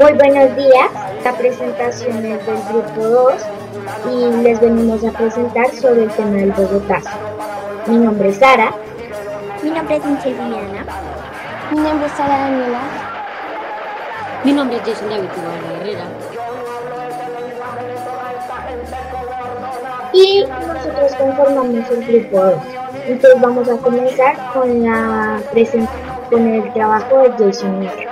Muy buenos días, la presentación es del grupo 2 y les venimos a presentar sobre el tema del Bogotazo. Mi nombre es Sara. Mi nombre es Michelle Liliana. Mi nombre es Sara Daniela. Mi nombre es Jason David Herrera. Y nosotros conformamos el grupo 2. Entonces vamos a comenzar con la con el trabajo de Jason Herrera.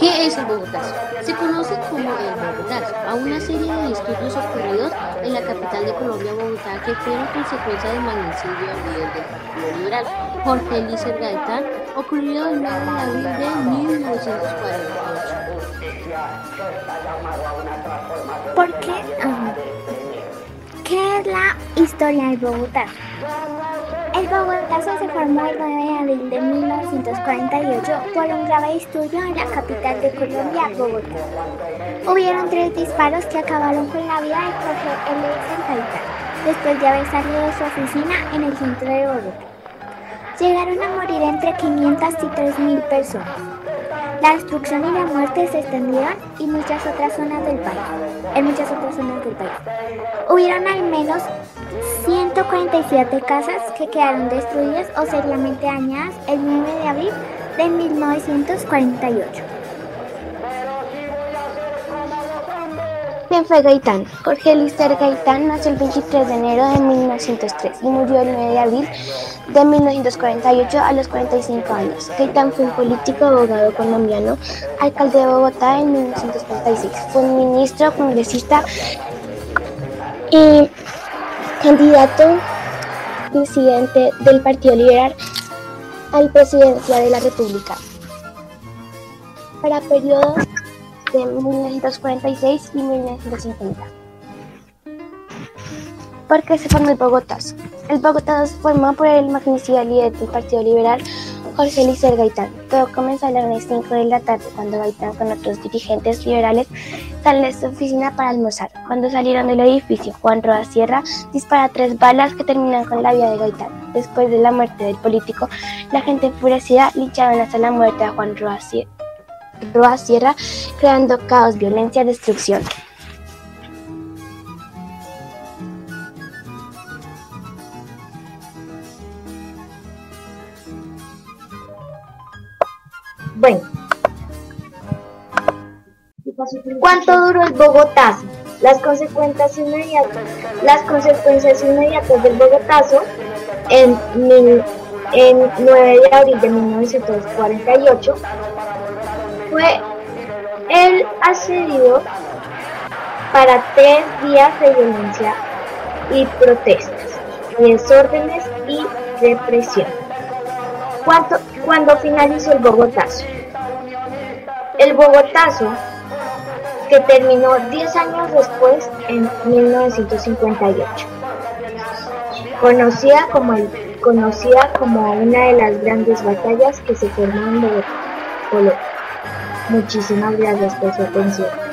¿Qué es el Bogotazo? Se conoce como el Bogotazo a una serie de disturbios ocurridos en la capital de Colombia, Bogotá, que fueron consecuencia del magnicidio al líder del Partido Liberal, Jorge Elícer Gaitán, ocurrido el 9 de abril de 1948. ¿Por qué? ¿Qué es la historia del Bogotá? El Bogotazo se formó el 9 de abril de 1948 por un grave disturbio en la capital de Colombia, Bogotá. Hubieron tres disparos que acabaron con la vida de Jorge L. Gaitán, después de haber salido de su oficina en el centro de Bogotá. Llegaron a morir entre 500 y 3.000 personas. La destrucción y la muerte se extendieron muchas otras zonas del país, en muchas otras zonas del país. Hubieron al menos 147 casas que quedaron destruidas o seriamente dañadas el 9 de abril de 1948. ¿Quién fue Gaitán? Jorge Lister Gaitán nació el 23 de enero de 1903 y murió el 9 de abril de 1948 a los 45 años. Gaitán fue un político, abogado colombiano, alcalde de Bogotá en 1936. Fue un ministro, congresista y candidato presidente del Partido Liberal al presidencia de la República para periodos de 1946 y 1950. ¿Por qué se formó el Bogotazo? El Bogotazo se formó por el magnicidio líder del Partido Liberal, Jorge Licer Gaitán. Todo comenzó a las 5 de la tarde cuando Gaitán con otros dirigentes liberales salen de su oficina para almorzar. Cuando salieron del edificio, Juan Roa Sierra dispara tres balas que terminan con la vida de Gaitán. Después de la muerte del político, la gente enfurecida lincharon hasta la muerte a Juan Roa Sierra, creando caos, violencia, destrucción. Bueno, ¿cuánto duró el Bogotazo? Las consecuencias inmediatas, las consecuencias inmediatas del Bogotazo en, en 9 de abril de 1948 fue el asedio para tres días de violencia y protestas, desórdenes y represión. ¿Cuánto, cuando finalizó el Bogotazo? El Bogotazo, que terminó 10 años después, en 1958, conocida como, conocida como una de las grandes batallas que se formaron en Bogotá. Muchísimas gracias por su atención.